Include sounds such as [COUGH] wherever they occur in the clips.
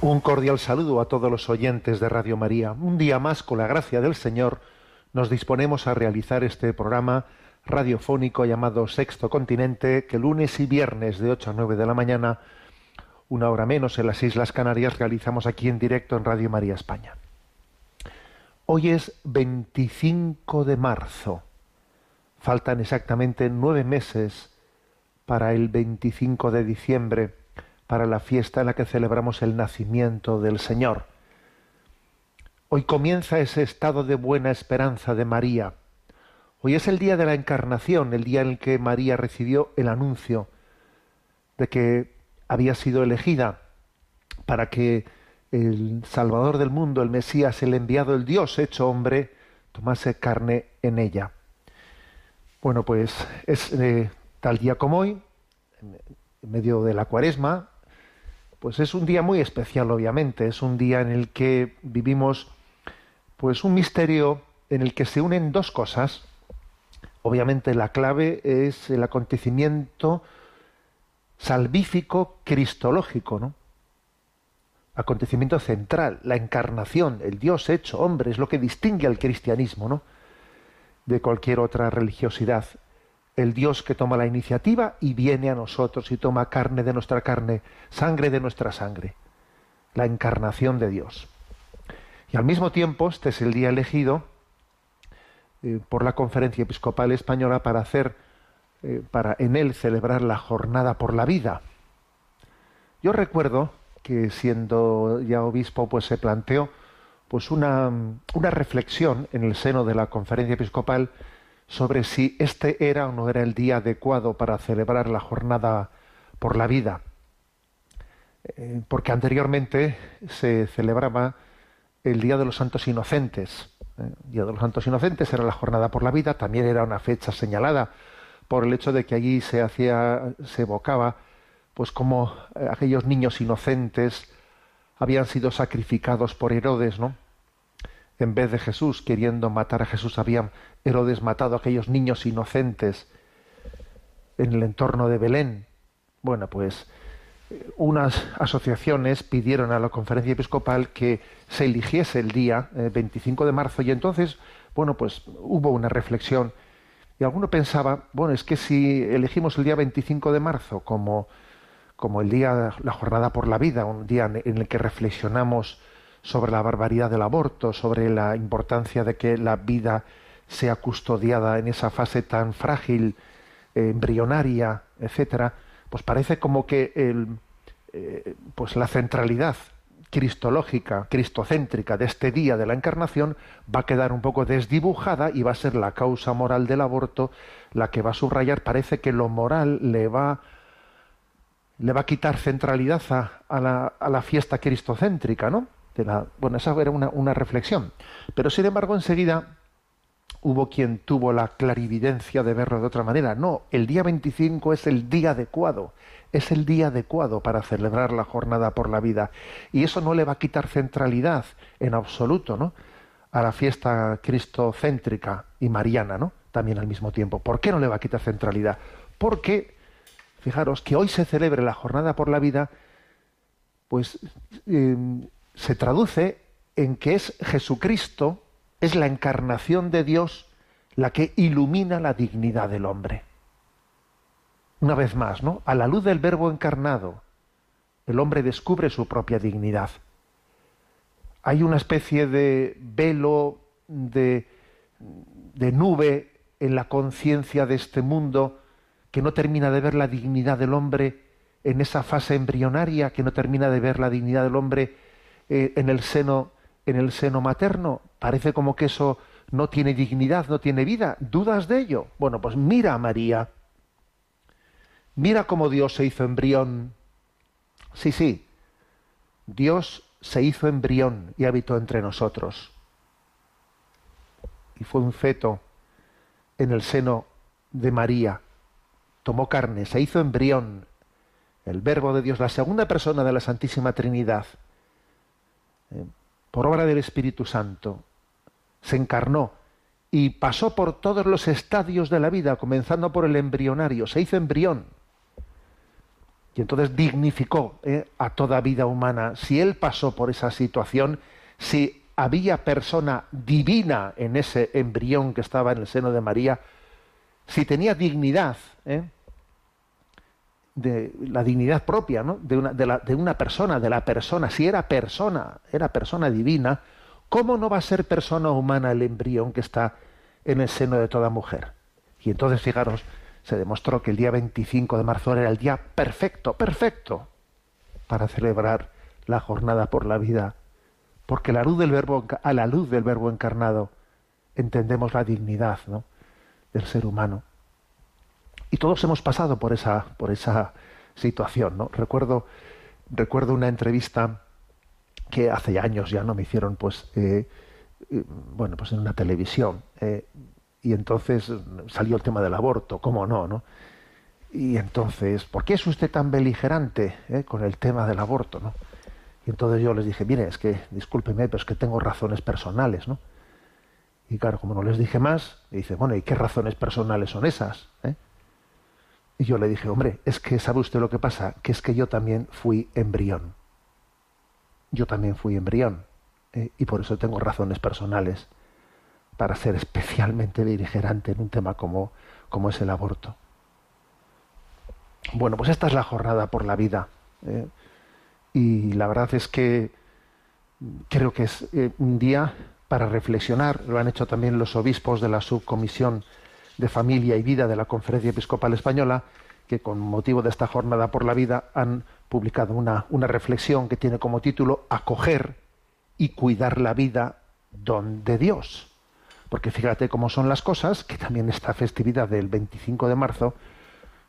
Un cordial saludo a todos los oyentes de Radio María. Un día más, con la gracia del Señor, nos disponemos a realizar este programa radiofónico llamado Sexto Continente, que lunes y viernes de 8 a 9 de la mañana, una hora menos en las Islas Canarias, realizamos aquí en directo en Radio María España. Hoy es 25 de marzo. Faltan exactamente nueve meses para el 25 de diciembre, para la fiesta en la que celebramos el nacimiento del Señor. Hoy comienza ese estado de buena esperanza de María. Hoy es el día de la encarnación, el día en el que María recibió el anuncio de que había sido elegida para que el Salvador del mundo, el Mesías, el enviado, el Dios hecho hombre, tomase carne en ella. Bueno, pues es eh, tal día como hoy, en en medio de la cuaresma, pues es un día muy especial, obviamente. Es un día en el que vivimos, pues un misterio en el que se unen dos cosas. Obviamente la clave es el acontecimiento salvífico cristológico, ¿no? Acontecimiento central, la encarnación, el Dios hecho hombre, es lo que distingue al cristianismo, ¿no? De cualquier otra religiosidad. El Dios que toma la iniciativa y viene a nosotros y toma carne de nuestra carne, sangre de nuestra sangre. La encarnación de Dios. Y al mismo tiempo, este es el día elegido eh, por la Conferencia Episcopal Española para hacer, eh, para en él celebrar la jornada por la vida. Yo recuerdo que siendo ya obispo, pues se planteó pues una, una reflexión en el seno de la Conferencia Episcopal sobre si este era o no era el día adecuado para celebrar la jornada por la vida. Eh, porque anteriormente se celebraba el Día de los Santos Inocentes. ¿eh? El Día de los Santos Inocentes era la jornada por la vida, también era una fecha señalada por el hecho de que allí se hacía, se evocaba, pues como eh, aquellos niños inocentes habían sido sacrificados por Herodes, ¿no? En vez de Jesús queriendo matar a Jesús, habían Herodes matado a aquellos niños inocentes en el entorno de Belén. Bueno, pues eh, unas asociaciones pidieron a la conferencia episcopal que se eligiese el día eh, 25 de marzo y entonces, bueno, pues hubo una reflexión y alguno pensaba, bueno, es que si elegimos el día 25 de marzo como, como el día, la jornada por la vida, un día en el que reflexionamos sobre la barbaridad del aborto, sobre la importancia de que la vida sea custodiada en esa fase tan frágil, eh, embrionaria, etcétera, pues parece como que el, eh, pues la centralidad cristológica, cristocéntrica de este día de la encarnación va a quedar un poco desdibujada y va a ser la causa moral del aborto la que va a subrayar. Parece que lo moral le va le va a quitar centralidad a, a, la, a la, fiesta cristocéntrica, ¿no? De la, bueno, esa era una, una reflexión. Pero sin embargo, enseguida hubo quien tuvo la clarividencia de verlo de otra manera. No, el día 25 es el día adecuado, es el día adecuado para celebrar la jornada por la vida. Y eso no le va a quitar centralidad en absoluto, ¿no? A la fiesta cristocéntrica y mariana, ¿no? También al mismo tiempo. ¿Por qué no le va a quitar centralidad? Porque, fijaros, que hoy se celebre la jornada por la vida, pues eh, se traduce en que es Jesucristo, es la encarnación de Dios la que ilumina la dignidad del hombre. Una vez más, ¿no? A la luz del verbo encarnado, el hombre descubre su propia dignidad. Hay una especie de velo, de, nube en la conciencia de este mundo que no termina de ver la dignidad del hombre en esa fase embrionaria que no termina de ver la dignidad del hombre eh, en el seno en el seno materno. Parece como que eso no tiene dignidad, no tiene vida. ¿Dudas de ello? Bueno, pues mira a María. Mira cómo Dios se hizo embrión. Sí, sí. Dios se hizo embrión y habitó entre nosotros. Y fue un feto en el seno de María. Tomó carne, se hizo embrión. El verbo de Dios, la segunda persona de la Santísima Trinidad. Eh, por obra del Espíritu Santo, se encarnó y pasó por todos los estadios de la vida, comenzando por el embrionario, se hizo embrión. Y entonces dignificó eh, a toda vida humana. Si él pasó por esa situación, si había persona divina en ese embrión que estaba en el seno de María, si tenía dignidad, eh, de la dignidad propia ¿no? de, una, de, la, de una persona, de la persona, si era persona, era persona divina, ¿cómo no va a ser persona humana el embrión que está en el seno de toda mujer? Y entonces, fijaros, se demostró que el día 25 de marzo era el día perfecto, perfecto, para celebrar la jornada por la vida, porque la luz del verbo, a la luz del verbo encarnado entendemos la dignidad del ser humano. Y todos hemos pasado por esa, por esa situación, ¿no? Recuerdo, recuerdo una entrevista que hace años ya no me hicieron, pues, eh, eh, bueno, pues en una televisión. eh, y entonces salió el tema del aborto, ¿cómo no, no? Y entonces, ¿por qué es usted tan beligerante con el tema del aborto, no? Y entonces yo les dije, mire, es que, discúlpeme, pero es que tengo razones personales, ¿no? Y claro, como no les dije más, me dice, bueno, ¿y qué razones personales son esas? Y yo le dije, hombre, es que sabe usted lo que pasa, que es que yo también fui embrión. Yo también fui embrión. eh, y por eso tengo razones personales para ser especialmente beligerante en un tema como, como es el aborto. Bueno, pues esta es la jornada por la vida. eh, y la verdad es que creo que es eh, un día para reflexionar. Lo han hecho también los obispos de la subcomisión de Familia y Vida de la Conferencia Episcopal Española, que con motivo de esta jornada por la vida han publicado una, una reflexión que tiene como título Acoger y cuidar la vida don de Dios. Porque fíjate cómo son las cosas, que también esta festividad del 25 de marzo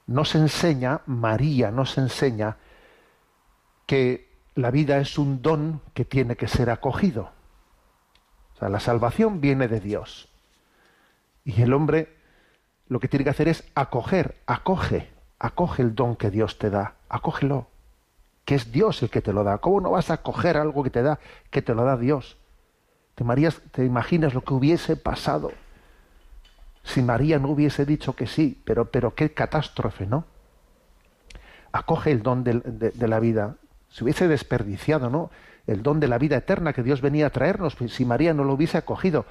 nos enseña, María nos enseña, que la vida es un don que tiene que ser acogido. O sea, la salvación viene de Dios. Y el hombre lo que tiene que hacer es acoger, acoge, acoge el don que Dios te da, acógelo, que es Dios el que te lo da. ¿Cómo no vas a acoger algo que te da, que te lo da Dios? ¿Te, Marías, te imaginas lo que hubiese pasado si María no hubiese dicho que sí? Pero, pero qué catástrofe, ¿no? Acoge el don de, la vida. Se hubiese desperdiciado, ¿no? El don de la vida eterna que Dios venía a traernos, si María no lo hubiese acogido.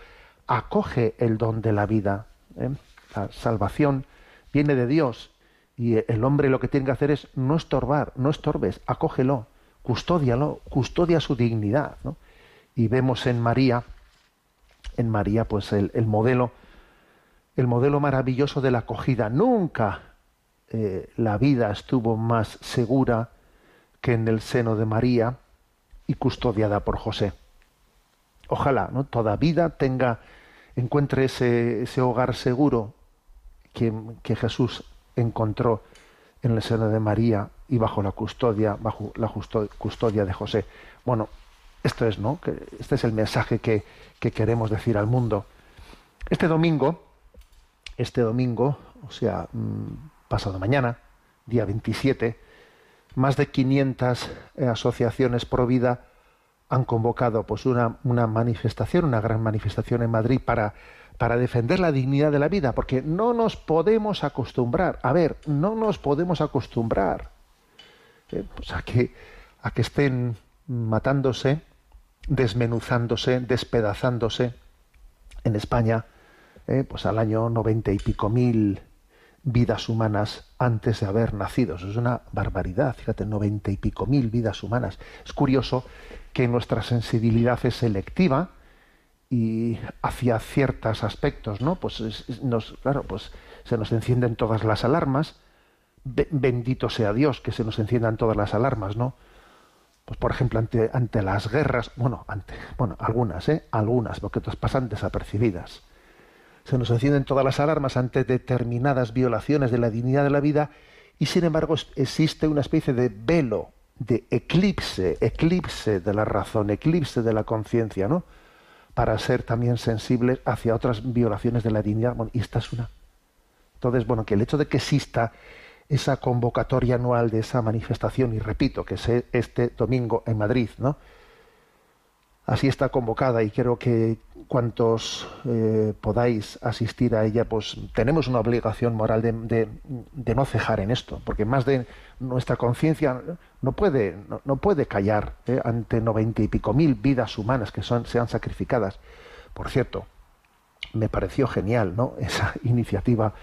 Acoge el don de la vida. ¿eh? La salvación viene de Dios y el hombre lo que tiene que hacer es no estorbar, no estorbes, acógelo, custódialo, custodia su dignidad. Y vemos en María, en María, pues el, el modelo, el modelo maravilloso de la acogida. Nunca eh, la vida estuvo más segura que en el seno de María y custodiada por José. Ojalá, ¿no? Toda vida tenga, encuentre ese, ese hogar seguro que, que, Jesús encontró en el seno de María y bajo la custodia, bajo la custodia de José. Bueno, esto es, ¿no? Este es el mensaje que, que queremos decir al mundo. Este domingo, este domingo, o sea, pasado mañana, día 27, más de 500 asociaciones pro vida han convocado pues una, una, manifestación, una gran manifestación en Madrid para, para defender la dignidad de la vida, porque no nos podemos acostumbrar, a ver, no nos podemos acostumbrar eh, pues a, que, a que estén matándose, desmenuzándose, despedazándose en España, eh, pues al año noventa y pico mil vidas humanas antes de haber nacido. Eso es una barbaridad, fíjate, noventa y pico mil vidas humanas. Es curioso que nuestra sensibilidad es selectiva y hacia ciertos aspectos, ¿no? Pues es, nos, claro, pues se nos encienden todas las alarmas, be- bendito sea Dios que se nos enciendan todas las alarmas, ¿no? Pues por ejemplo, ante, ante las guerras, bueno, ante, bueno, algunas, ¿eh? Algunas, porque otras pasan desapercibidas. Se nos encienden todas las alarmas ante determinadas violaciones de la dignidad de la vida y sin embargo existe una especie de velo, de eclipse, eclipse de la razón, eclipse de la conciencia, ¿no? Para ser también sensibles hacia otras violaciones de la dignidad. Bueno, y esta es una. Entonces, bueno, que el hecho de que exista esa convocatoria anual de esa manifestación, y repito, que es este domingo en Madrid, ¿no? Así está convocada y creo que cuantos eh, podáis asistir a ella, pues tenemos una obligación moral de, no cejar en esto, porque más de nuestra conciencia no puede, no, puede callar ¿eh? ante noventa y pico mil vidas humanas que son, sean sacrificadas. Por cierto, me pareció genial [LAUGHS] esa iniciativa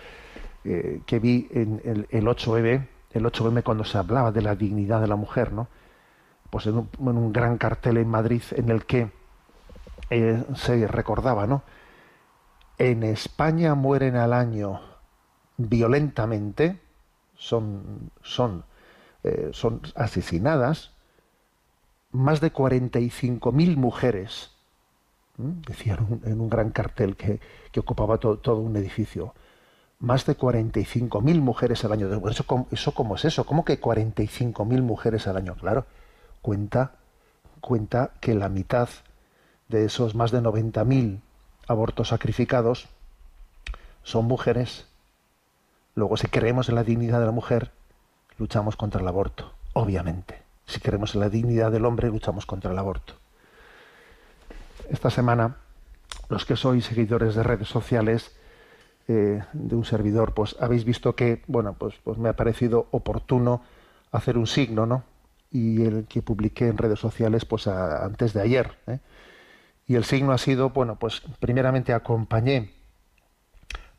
eh, que vi en el, el 8M, el 8M cuando se hablaba de la dignidad de la mujer, ¿no? Pues en un, gran cartel en Madrid en el que eh, se recordaba, ¿no? En España mueren al año violentamente, son, son, eh, asesinadas más de 45.000 mujeres, ¿m? decían en un, gran cartel que, ocupaba to- todo un edificio. Más de 45.000 mujeres al año. ¿Eso, ¿Eso cómo es eso? ¿Cómo que 45.000 mujeres al año? Claro, cuenta, cuenta que la mitad de esos más de 90.000 abortos sacrificados son mujeres. Luego, si creemos en la dignidad de la mujer, luchamos contra el aborto, obviamente. Si creemos en la dignidad del hombre, luchamos contra el aborto. Esta semana, los que sois seguidores de redes sociales eh, de un servidor, pues habéis visto que, bueno, pues, pues me ha parecido oportuno hacer un signo, ¿no? Y el que publiqué en redes sociales, pues antes de ayer. ¿eh? Y el signo ha sido, bueno, pues primeramente acompañé,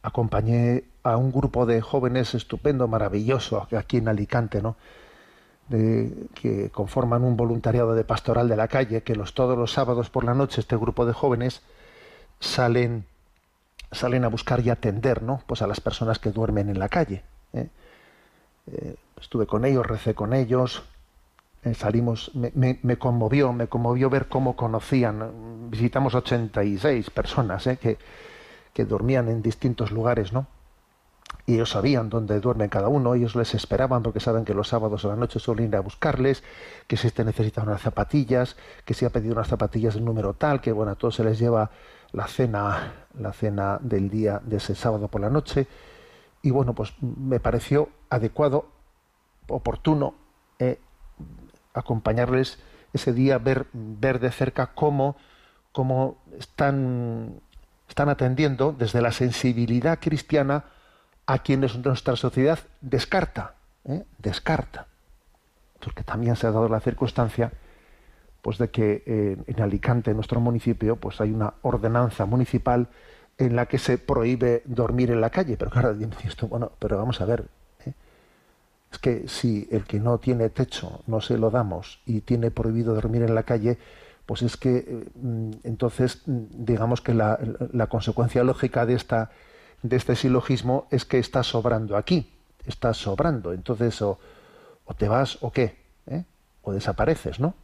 acompañé a un grupo de jóvenes estupendo, maravilloso, aquí en Alicante, ¿no? que conforman un voluntariado de pastoral de la calle, que los todos los sábados por la noche este grupo de jóvenes salen salen a buscar y atender, ¿no? Pues a las personas que duermen en la calle. ¿eh? Eh, estuve con ellos, recé con ellos, salimos, me, me- conmovió, me conmovió ver cómo conocían. Visitamos 86 personas ¿eh? que, que dormían en distintos lugares, ¿no? y ellos sabían dónde duermen cada uno, ellos les esperaban porque saben que los sábados a la noche suelen ir a buscarles, que si este necesita unas zapatillas, que si ha pedido unas zapatillas el número tal, que bueno, a todos se les lleva la cena, la cena del día de ese sábado por la noche, y bueno, pues me pareció adecuado, oportuno, eh, acompañarles ese día, ver, ver de cerca cómo, cómo están, están atendiendo desde la sensibilidad cristiana a quienes nuestra sociedad descarta, ¿eh? descarta. Porque también se ha dado la circunstancia pues de que eh, en Alicante, en nuestro municipio, pues hay una ordenanza municipal en la que se prohíbe dormir en la calle. Pero claro, esto, bueno, pero vamos a ver. Es que si el que no tiene techo no se lo damos y tiene prohibido dormir en la calle, pues es que eh, mm, entonces mm, digamos que la, consecuencia lógica de esta de este silogismo es que está sobrando aquí, está sobrando. Entonces o, o te vas o qué, ¿eh? o desapareces, ¿no?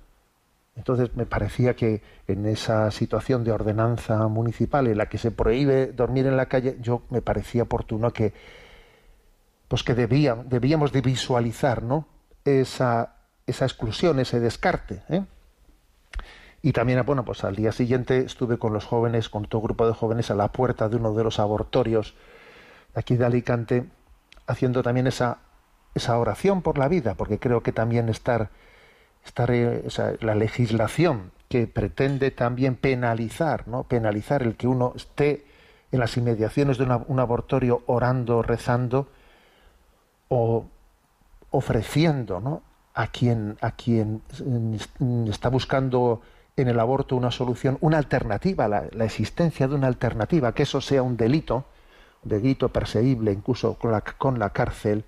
Entonces me parecía que en esa situación de ordenanza municipal en la que se prohíbe dormir en la calle, yo me parecía oportuno que pues que debía, debíamos de visualizar, ¿no? Esa, exclusión, ese descarte, ¿eh? Y también, bueno, pues al día siguiente estuve con los jóvenes, con todo grupo de jóvenes, a la puerta de uno de los abortorios aquí de Alicante, haciendo también esa, oración por la vida, porque creo que también estar, estar eh, la legislación que pretende también penalizar, ¿no? Penalizar el que uno esté en las inmediaciones de un abortorio orando, rezando, o ofreciendo, ¿no? a quien a quien mm, está buscando en el aborto una solución, una alternativa, la, existencia de una alternativa, que eso sea un delito, un delito perseguible incluso con la, cárcel.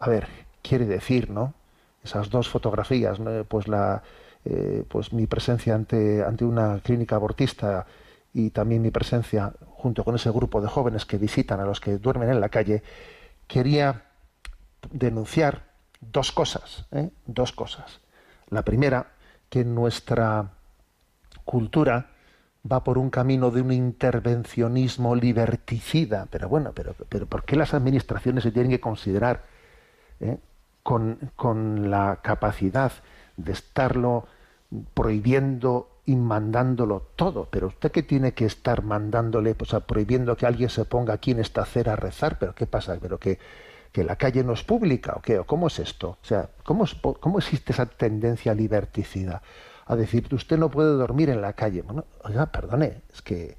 A ver, quiere decir, ¿no? Esas dos fotografías, pues la eh, pues mi presencia ante, ante una clínica abortista y también mi presencia junto con ese grupo de jóvenes que visitan a los que duermen en la calle, quería denunciar dos cosas, ¿eh? dos cosas. La primera, que nuestra cultura va por un camino de un intervencionismo liberticida. Pero bueno, pero, pero ¿por qué las administraciones se tienen que considerar eh, con, con, la capacidad de estarlo prohibiendo y mandándolo todo? Pero usted qué tiene que estar mandándole, pues prohibiendo que alguien se ponga aquí en esta acera a rezar, pero ¿qué pasa? Pero que, que la calle no es pública o qué, o cómo es esto? O sea, ¿cómo, cómo existe esa tendencia liberticida? a decir, usted no puede dormir en la calle. Bueno, oiga, perdone, es que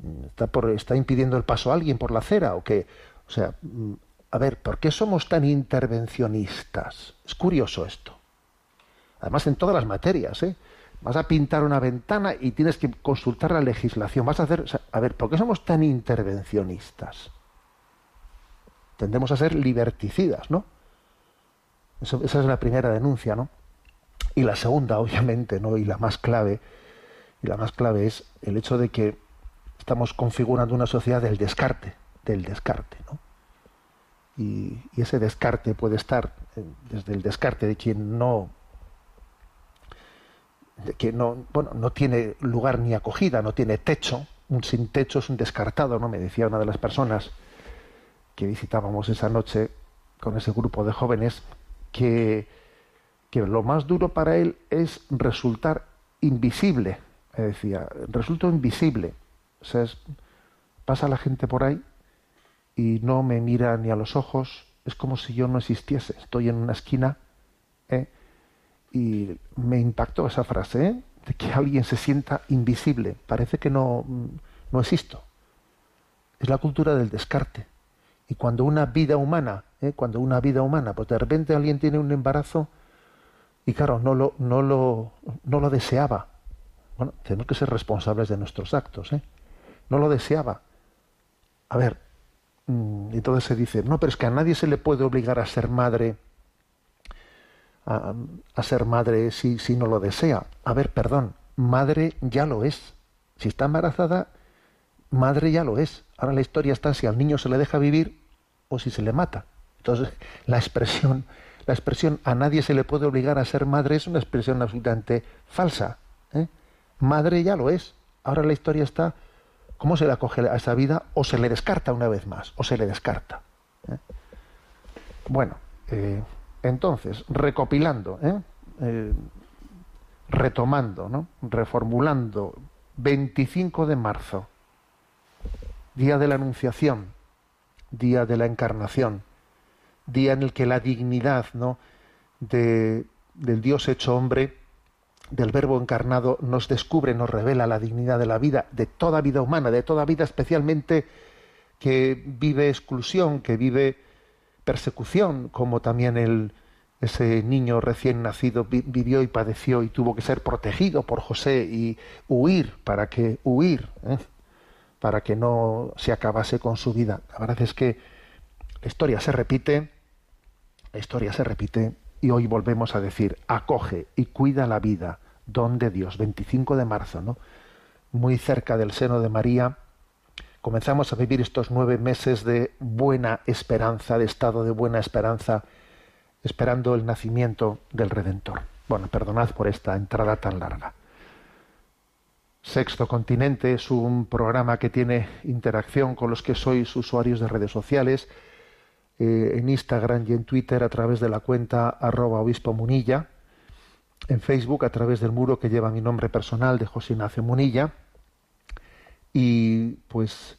mm, está, por, está impidiendo el paso a alguien por la acera o que, o sea, mm, a ver, ¿por qué somos tan intervencionistas? Es curioso esto. Además, en todas las materias, ¿eh? Vas a pintar una ventana y tienes que consultar la legislación. Vas a hacer, a ver, ¿por qué somos tan intervencionistas? Tendemos a ser liberticidas, ¿no? esa es la primera denuncia, ¿no? Y la segunda, [LAUGHS] obviamente, ¿no? y la más clave, y la más clave es el hecho de que estamos configurando una sociedad del descarte, del descarte, ¿no? Y, ese descarte puede estar eh, desde el descarte de quien no de que no, bueno, no tiene lugar ni acogida, no tiene techo, un sin techo es un descartado, ¿no? Me decía una de las personas que visitábamos esa noche con ese grupo de jóvenes que que lo más duro para él es resultar invisible. decía, resulto invisible. O sea, pasa la gente por ahí y no me mira ni a los ojos, es como si yo no existiese. Estoy en una esquina ¿eh? y me impactó esa frase, ¿eh? de que alguien se sienta invisible. Parece que no, no existo. Es la cultura del descarte. Y cuando una vida humana, ¿eh? cuando una vida humana, pues de repente alguien tiene un embarazo, y claro, no lo, no lo, no lo deseaba. Bueno, tenemos que ser responsables de nuestros actos, ¿eh? No lo deseaba. A ver, mm, entonces se dice, no, pero es que a nadie se le puede obligar a ser madre, a, a ser madre si, si no lo desea. A ver, perdón, madre ya lo es. Si está embarazada, madre ya lo es. Ahora la historia está si al niño se le deja vivir o si se le mata. Entonces, la expresión la expresión a nadie se le puede obligar a ser madre es una expresión absolutamente falsa. ¿eh? Madre ya lo es. Ahora la historia está cómo se le acoge a esa vida o se le descarta una vez más, o se le descarta. ¿eh? Bueno, eh, entonces, recopilando, retomando, ¿no? reformulando, 25 de marzo, día de la Anunciación, día de la Encarnación, día en el que la dignidad ¿no? de, del Dios hecho hombre, del Verbo encarnado, nos descubre, nos revela la dignidad de la vida, de toda vida humana, de toda vida especialmente que vive exclusión, que vive persecución, como también el, ese niño recién nacido vivió y padeció y tuvo que ser protegido por José y huir para que huir, ¿eh? Para que no se acabase con su vida. La verdad es que la historia se repite, la historia se repite y hoy volvemos a decir, acoge y cuida la vida, don de Dios, 25 de marzo, ¿no? Muy cerca del seno de María, comenzamos a vivir estos nueve meses de buena esperanza, de estado de buena esperanza, esperando el nacimiento del Redentor. Bueno, perdonad por esta entrada tan larga. Sexto Continente es un programa que tiene interacción con los que sois usuarios de redes sociales, eh, en Instagram y en Twitter a través de la cuenta arroba obispo munilla, en Facebook a través del muro que lleva mi nombre personal de José Ignacio Munilla y pues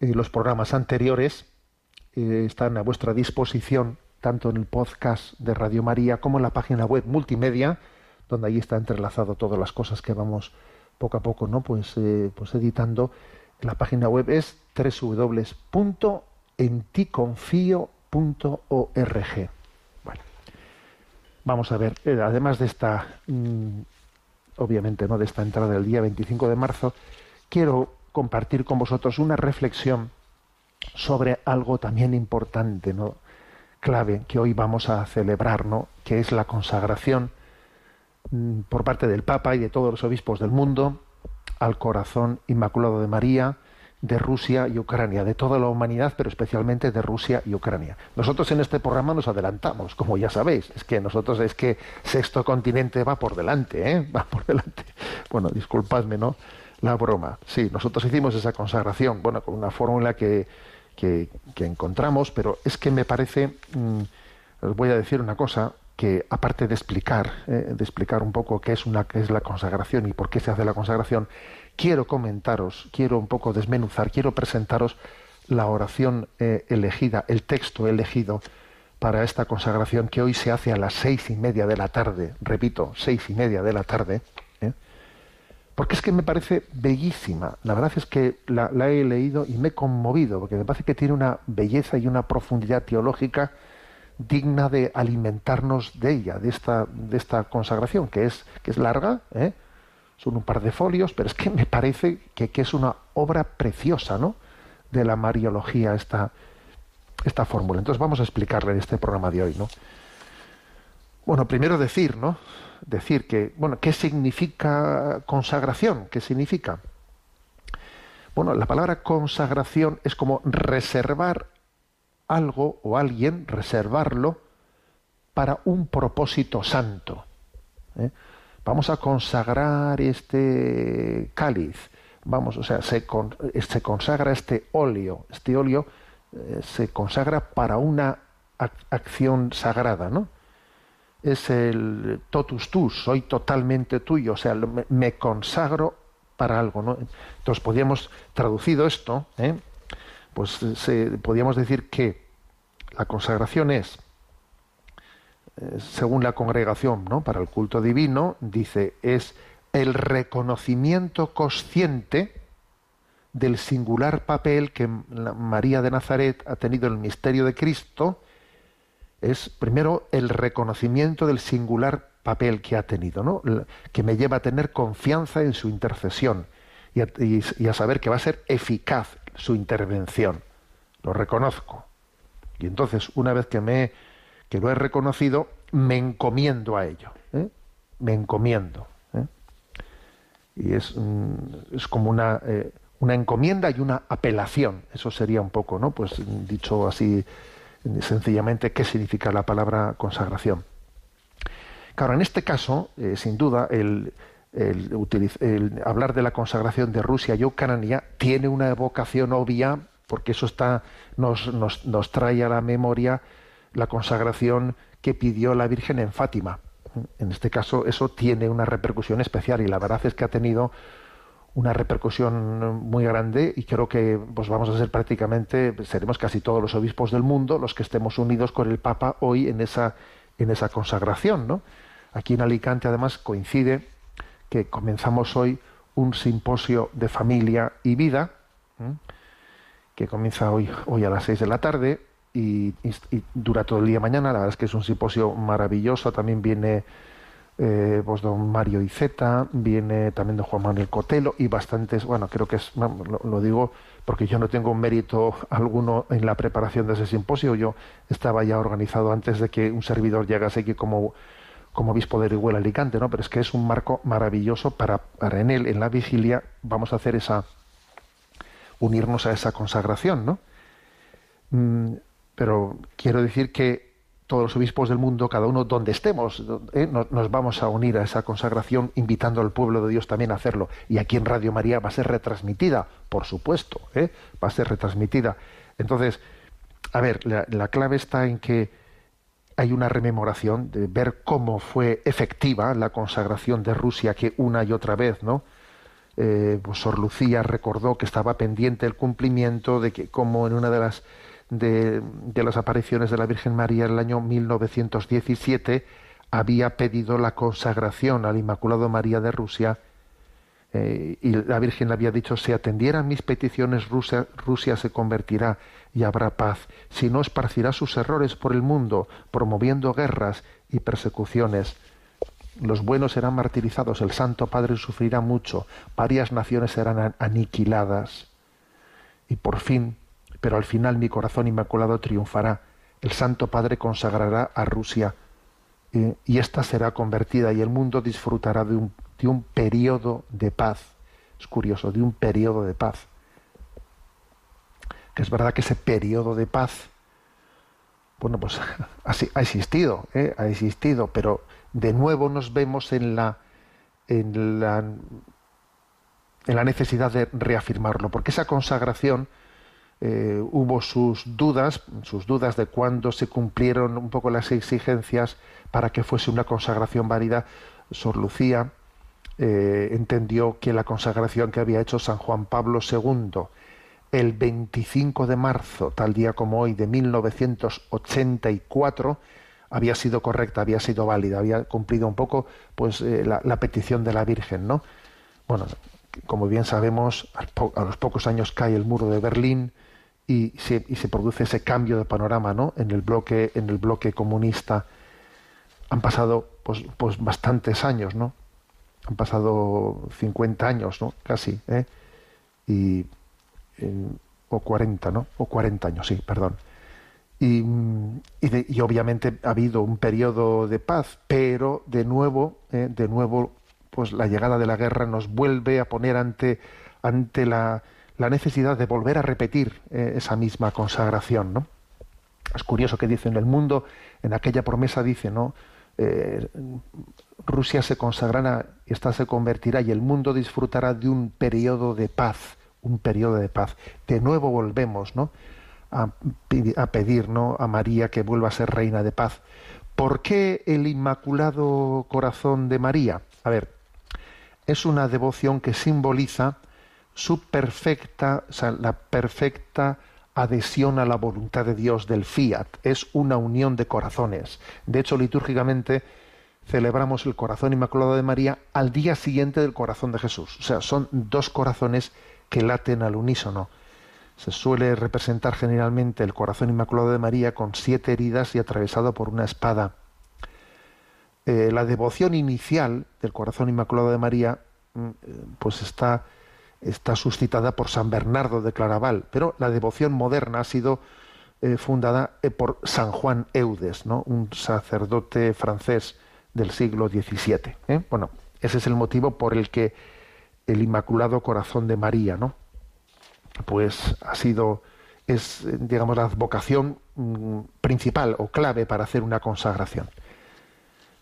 eh, los programas anteriores eh, están a vuestra disposición tanto en el podcast de Radio María como en la página web multimedia donde ahí está entrelazado todas las cosas que vamos poco a poco no pues pues editando la página web es www.enticonfio .org. Bueno, vamos a ver, eh, además de esta, mm, obviamente, ¿no? de esta entrada del día 25 de marzo, quiero compartir con vosotros una reflexión sobre algo también importante, ¿no? clave, que hoy vamos a celebrar, ¿no? que es la consagración por parte del Papa y de todos los obispos del mundo al corazón inmaculado de María de Rusia y Ucrania, de toda la humanidad, pero especialmente de Rusia y Ucrania. Nosotros en este programa nos adelantamos, como ya sabéis, es que nosotros es que sexto continente va por delante, ¿eh? [LAUGHS] va por delante. Bueno, disculpadme, ¿no? La broma. Sí, nosotros hicimos esa consagración, bueno, con una fórmula que, que, encontramos, pero es que me parece, mm, os voy a decir una cosa, que aparte de explicar, eh, de explicar un poco qué es una qué es la consagración y por qué se hace la consagración, quiero comentaros, quiero un poco desmenuzar, quiero presentaros la oración eh, elegida, el texto elegido para esta consagración que hoy se hace a las seis y media de la tarde, repito, seis y media de la tarde, ¿eh? porque es que me parece bellísima. La verdad es que la, la, he leído y me he conmovido, porque me parece que tiene una belleza y una profundidad teológica digna de alimentarnos de ella, de esta, de esta consagración, que es, que es larga, ¿eh? son un par de folios, pero es que me parece que, es una obra preciosa, ¿no? De la Mariología esta, esta fórmula. Entonces vamos a explicarle en este programa de hoy, ¿no? Bueno, primero decir, ¿no? Decir que, bueno, ¿qué significa consagración? ¿Qué significa? Bueno, la palabra consagración es como reservar algo o alguien, reservarlo para un propósito santo. ¿eh? vamos a consagrar este cáliz, vamos, o sea, se, se consagra este óleo, este óleo eh, se consagra para una acción sagrada, ¿no? Es el totus tus, soy totalmente tuyo, o sea, me, consagro para algo, ¿no? Entonces podríamos traducido esto, ¿eh? Pues se, podríamos decir que la consagración es eh, según la congregación ¿no? para el culto divino, dice, es el reconocimiento consciente del singular papel que María de Nazaret ha tenido en el misterio de Cristo, es primero el reconocimiento del singular papel que ha tenido, ¿no? que me lleva a tener confianza en su intercesión y a, y a saber que va a ser eficaz su intervención. Lo reconozco. Y entonces, una vez que me que lo he reconocido, me encomiendo a ello. ¿eh? Me encomiendo. ¿eh? Y es, mm, es como una, eh, una encomienda y una apelación. Eso sería un poco, ¿no? Pues dicho así sencillamente, ¿qué significa la palabra consagración? Claro, en este caso, sin duda, el, el, hablar de la consagración de Rusia y Ucrania tiene una evocación obvia, porque eso está, nos, nos, trae a la memoria la consagración que pidió la Virgen en Fátima. En este caso, eso tiene una repercusión especial y la verdad es que ha tenido una repercusión muy grande y creo que pues vamos a ser prácticamente seremos casi todos los obispos del mundo los que estemos unidos con el Papa hoy en esa en esa consagración. Aquí en Alicante además coincide que comenzamos hoy un simposio de familia y vida que comienza hoy hoy a las seis de la tarde y, dura todo el día mañana. La verdad es que es un simposio maravilloso. También viene eh, pues don Mario Iceta, viene también don Juan Manuel Cotelo y bastantes, bueno, creo que es, lo, digo porque yo no tengo mérito alguno en la preparación de ese simposio. Yo estaba ya organizado antes de que un servidor llegase aquí como como obispo de Orihuela Alicante, ¿no? Pero es que es un marco maravilloso para, en él, en la vigilia, vamos a hacer esa, unirnos a esa consagración, ¿no? Mm, pero quiero decir que todos los obispos del mundo, cada uno donde estemos, eh, nos, vamos a unir a esa consagración invitando al pueblo de Dios también a hacerlo. Y aquí en Radio María va a ser retransmitida, por supuesto, ¿eh? va a ser retransmitida. Entonces, a ver, la, clave está en que hay una rememoración de ver cómo fue efectiva la consagración de Rusia que una y otra vez, ¿no? Eh, pues Sor Lucía recordó que estaba pendiente el cumplimiento de que como en una de las de, las apariciones de la Virgen María en el año 1917 había pedido la consagración al Inmaculado María de Rusia eh, y la Virgen le había dicho, si atendieran mis peticiones, Rusia, Rusia se convertirá y habrá paz, si no esparcirá sus errores por el mundo, promoviendo guerras y persecuciones. Los buenos serán martirizados, el Santo Padre sufrirá mucho, varias naciones serán aniquiladas. Y por fin pero al final mi corazón inmaculado triunfará. El Santo Padre consagrará a Rusia eh, y ésta será convertida y el mundo disfrutará de un, de un periodo de paz. Es curioso, de un periodo de paz. que es verdad que ese periodo de paz, bueno, pues [LAUGHS] ha existido, ¿eh? ha existido, pero de nuevo nos vemos en la, en la, en la necesidad de reafirmarlo, porque esa consagración eh, hubo sus dudas, sus dudas de cuándo se cumplieron un poco las exigencias para que fuese una consagración válida. Sor Lucía eh, entendió que la consagración que había hecho San Juan Pablo II el 25 de marzo, tal día como hoy, de 1984, había sido correcta, había sido válida, había cumplido un poco pues eh, la, petición de la Virgen, ¿no? Bueno, como bien sabemos, a los pocos años cae el muro de Berlín y se, produce ese cambio de panorama, ¿no? En el bloque, en el bloque comunista han pasado pues, pues bastantes años, ¿no? Han pasado 50 años, ¿no? Casi, ¿eh? Y, o 40, ¿no? O 40 años, sí, perdón. Y, y, obviamente ha habido un periodo de paz, pero de nuevo, ¿eh? de nuevo, pues la llegada de la guerra nos vuelve a poner ante, ante la, la necesidad de volver a repetir ¿eh? esa misma consagración, ¿no? Es curioso que dice en el mundo, en aquella promesa dice, ¿no? Eh, Rusia se consagrará esta se convertirá y el mundo disfrutará de un periodo de paz, un periodo de paz. De nuevo volvemos, a pedir, ¿no? A María que vuelva a ser reina de paz. ¿Por qué el Inmaculado Corazón de María? A ver, es una devoción que simboliza su perfecta, o sea, la perfecta adhesión a la voluntad de Dios del fiat, es una unión de corazones. De hecho, litúrgicamente celebramos el corazón inmaculado de María al día siguiente del corazón de Jesús. O sea, son dos corazones que laten al unísono. Se suele representar generalmente el corazón inmaculado de María con siete heridas y atravesado por una espada. Eh, la devoción inicial del corazón inmaculado de María mm, eh, pues está está suscitada por San Bernardo de Claraval, pero la devoción moderna ha sido eh, fundada eh, por San Juan Eudes, ¿no? un sacerdote francés del siglo XVII. ¿eh? Bueno, ese es el motivo por el que el Inmaculado Corazón de María, ¿no? pues ha sido, es, digamos, la vocación mm, principal o clave para hacer una consagración.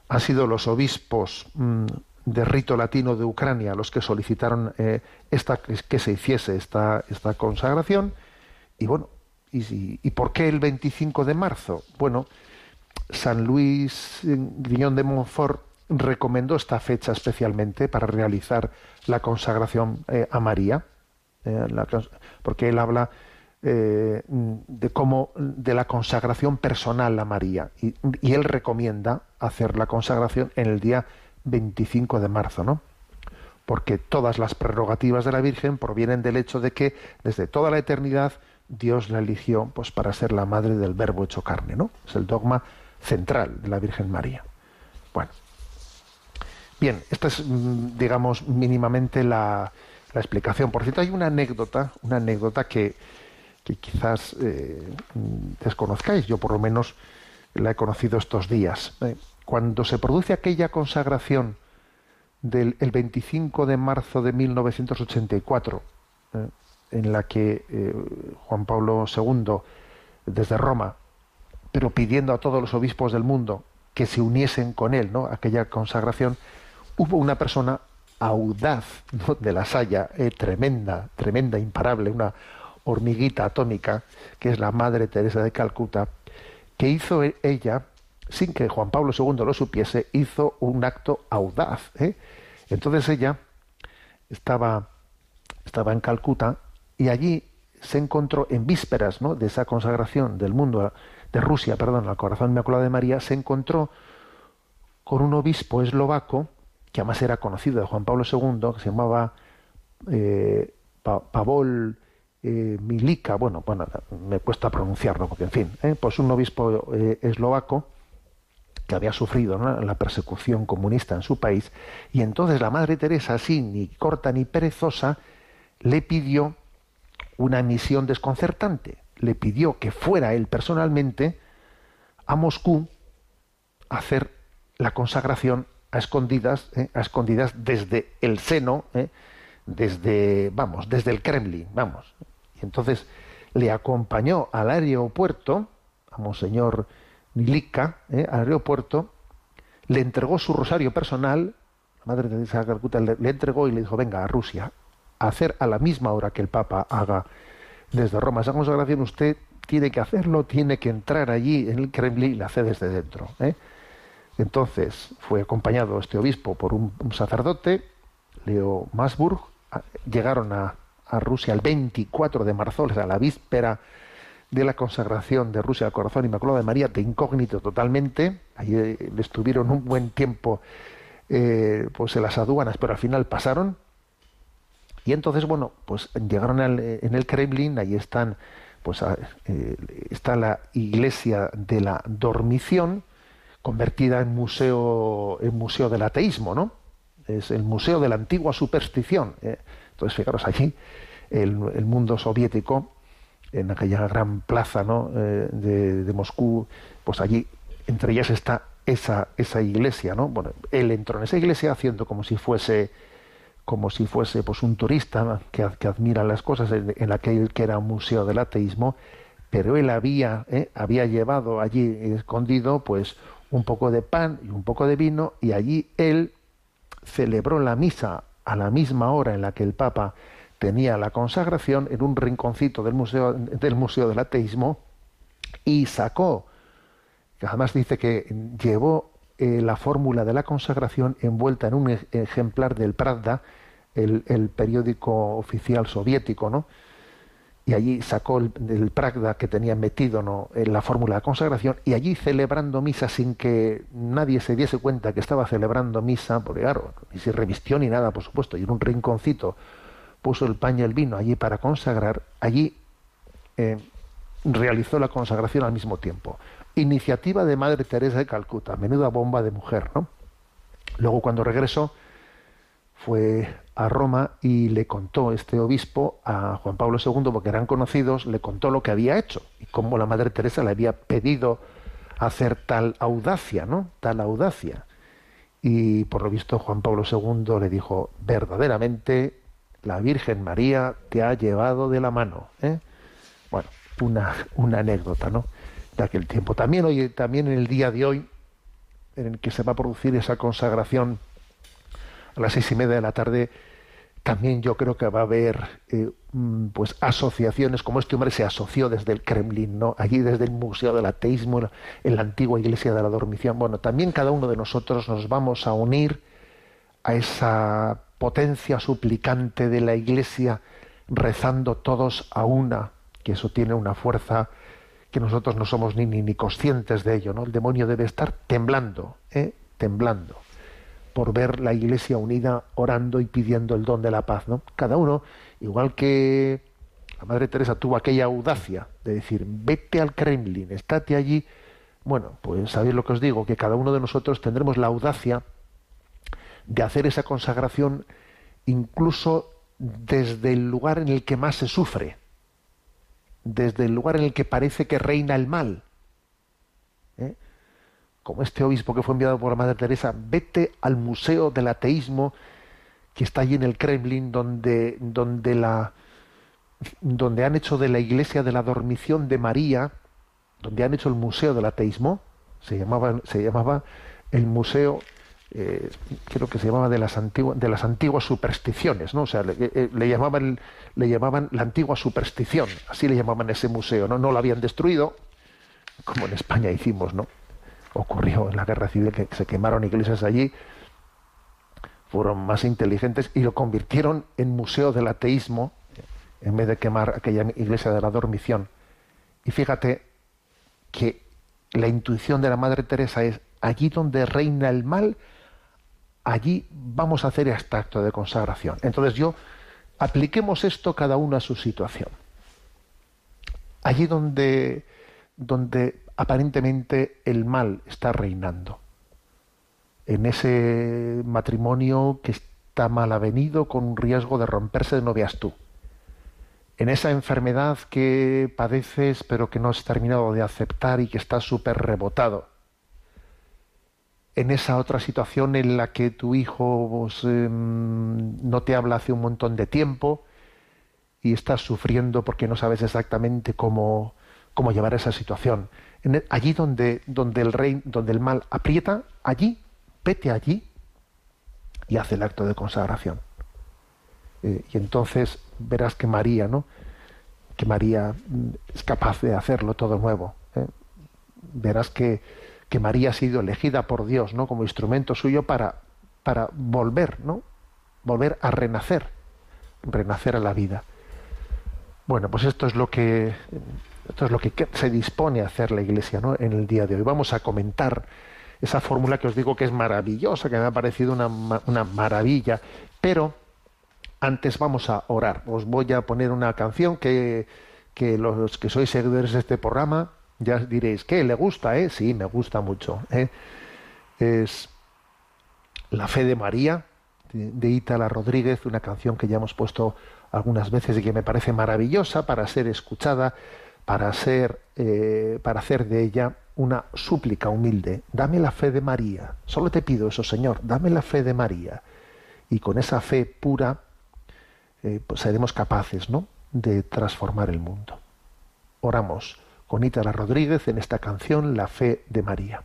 Han sido los obispos mm, de rito latino de Ucrania los que solicitaron eh, esta, que se hiciese esta, esta consagración. Y bueno, y, por qué el 25 de marzo? Bueno, San Luis Griñón de Montfort recomendó esta fecha especialmente para realizar la consagración eh, a María, eh, porque él habla de cómo de la consagración personal a María y, y él recomienda hacer la consagración en el día 25 de marzo, ¿no? Porque todas las prerrogativas de la Virgen provienen del hecho de que desde toda la eternidad Dios la eligió pues para ser la madre del verbo hecho carne, ¿no? Es el dogma central de la Virgen María. Bueno. Bien, esta es, mm, digamos, mínimamente la, la explicación. Por cierto, hay una anécdota, una anécdota que, que quizás eh, desconozcáis. Yo por lo menos la he conocido estos días. ¿eh? Cuando se produce aquella consagración del el 25 de marzo de 1984, eh, en la que eh, Juan Pablo II, desde Roma, pero pidiendo a todos los obispos del mundo que se uniesen con él, ¿no? aquella consagración, hubo una persona audaz de la saya, eh, tremenda, tremenda, imparable, una hormiguita atómica, que es la Madre Teresa de Calcuta, que hizo ella sin que Juan Pablo II lo supiese, hizo un acto audaz. ¿eh? Entonces ella estaba, estaba en Calcuta y allí se encontró en vísperas de esa consagración del mundo, de Rusia, perdón, al corazón inmaculado de María, se encontró con un obispo eslovaco, que además era conocido de Juan Pablo II, que se llamaba eh, Pavol eh, Milica, bueno, bueno, me cuesta pronunciarlo, porque en fin, pues un obispo eslovaco, que había sufrido la persecución comunista en su país, y entonces la Madre Teresa, así ni corta ni perezosa, le pidió una misión desconcertante, le pidió que fuera él personalmente a Moscú a hacer la consagración a escondidas, ¿eh? a escondidas desde el seno, ¿eh? desde, vamos, desde el Kremlin, vamos. Y entonces le acompañó al aeropuerto, a Monseñor Nilica, ¿eh? al aeropuerto, le entregó su rosario personal, la Madre Teresa de Calcuta le, entregó y le dijo, venga a Rusia, a hacer a la misma hora que el Papa haga desde Roma esa consagración, usted tiene que hacerlo, tiene que entrar allí en el Kremlin y la hace desde dentro. ¿eh? Entonces fue acompañado este obispo por un, sacerdote, Leo Masburg, llegaron a, a Rusia el 24 de marzo, o sea, la víspera de la consagración de Rusia al corazón inmaculado de María, de incógnito totalmente. Allí eh, estuvieron un buen tiempo eh, pues en las aduanas, pero al final pasaron. Y entonces, bueno, pues llegaron al- en el Kremlin, ahí están, pues eh, está la iglesia de la dormición, convertida en museo, en museo del ateísmo, ¿no? Es el museo de la antigua superstición. ¿eh? Entonces, fijaros allí, el mundo soviético, en aquella gran plaza ¿no? Eh, de, de Moscú, pues allí, entre ellas está esa, esa iglesia, ¿no? Bueno, él entró en esa iglesia haciendo como si fuese como si fuese pues un turista que, que admira las cosas en, en aquel que era un museo del ateísmo, pero él había, ¿eh? había llevado allí escondido pues un poco de pan y un poco de vino y allí él celebró la misa a la misma hora en la que el Papa tenía la consagración en un rinconcito del museo del museo del ateísmo y sacó que además dice que llevó eh, la fórmula de la consagración envuelta en un ej- ejemplar del Pravda, el, el periódico oficial soviético, ¿no? Y allí sacó el, el que tenía metido ¿no? en la fórmula de consagración y allí celebrando misa sin que nadie se diese cuenta que estaba celebrando misa, porque claro, ni se revistió ni nada, por supuesto, y en un rinconcito puso el paño y el vino allí para consagrar, allí eh, realizó la consagración al mismo tiempo. Iniciativa de Madre Teresa de Calcuta, menuda bomba de mujer, ¿no? Luego cuando regresó fue a Roma y le contó este obispo a Juan Pablo II, porque eran conocidos, le contó lo que había hecho y cómo la Madre Teresa le había pedido hacer tal audacia, ¿no? Tal audacia. Y por lo visto Juan Pablo II le dijo, verdaderamente la Virgen María te ha llevado de la mano. ¿eh? Bueno, una, una anécdota, ¿no? De aquel tiempo. También hoy, también en el día de hoy, en el que se va a producir esa consagración a las seis y media de la tarde, también yo creo que va a haber eh, mm, pues asociaciones como este hombre se asoció desde el Kremlin, ¿no? Allí desde el Museo del Ateísmo, en la, en la antigua iglesia de la Dormición. Bueno, también cada uno de nosotros nos vamos a unir a esa potencia suplicante de la iglesia rezando todos a una, que eso tiene una fuerza que nosotros no somos ni, ni, ni conscientes de ello, ¿no? El demonio debe estar temblando, ¿eh? temblando por ver la iglesia unida orando y pidiendo el don de la paz, ¿no? Cada uno, igual que la Madre Teresa tuvo aquella audacia de decir, vete al Kremlin, estate allí. Bueno, pues sabéis lo que os digo, que cada uno de nosotros tendremos la audacia de hacer esa consagración incluso desde el lugar en el que más se sufre, desde el lugar en el que parece que reina el mal. ¿eh? Como este obispo que fue enviado por la Madre Teresa, vete al Museo del Ateísmo que está allí en el Kremlin, donde, donde, la, donde han hecho de la iglesia de la dormición de María, donde han hecho el Museo del Ateísmo, se llamaba, se llamaba el Museo eh, creo que se llamaba de las antiguas de las antiguas supersticiones no o sea le, eh, le, llamaban le llamaban la antigua superstición así le llamaban ese museo no no lo habían destruido como en España hicimos no ocurrió en la guerra civil que se quemaron iglesias allí fueron más inteligentes y lo convirtieron en museo del ateísmo en vez de quemar aquella iglesia de la dormición. Y fíjate que la intuición de la madre Teresa es allí donde reina el mal allí vamos a hacer este acto de consagración. Entonces yo, apliquemos esto cada uno a su situación. Allí donde, donde aparentemente el mal está reinando. En ese matrimonio que está mal avenido con riesgo de romperse de no veas tú. En esa enfermedad que padeces pero que no has terminado de aceptar y que está súper rebotado en esa otra situación en la que tu hijo pues, eh, no te habla hace un montón de tiempo y estás sufriendo porque no sabes exactamente cómo, cómo llevar esa situación. Allí donde, donde el rey, donde el mal aprieta, allí, vete allí y haz el acto de consagración. Eh, y entonces verás que María, ¿no? Que María mm, es capaz de hacerlo todo nuevo. ¿eh? Verás que, que María ha sido elegida por Dios, ¿no? Como instrumento suyo para, para volver, ¿no? Volver a renacer, renacer a la vida. Bueno, pues esto es lo que esto es lo que se dispone a hacer la Iglesia ¿no? en el día de hoy. Vamos a comentar esa fórmula que os digo que es maravillosa, que me ha parecido una, una maravilla, pero antes vamos a orar. Os voy a poner una canción que, que los que sois seguidores de este programa ya diréis, ¿qué? ¿Le gusta? Eh? Sí, me gusta mucho. ¿eh? Es La fe de María, de, Ítala Rodríguez, una canción que ya hemos puesto algunas veces y que me parece maravillosa para ser escuchada, para ser, eh, para hacer de ella una súplica humilde. Dame la fe de María. Solo te pido eso, Señor. Dame la fe de María. Y con esa fe pura, eh, pues seremos capaces, ¿no? De transformar el mundo. Oramos con Ítala Rodríguez en esta canción, La fe de María.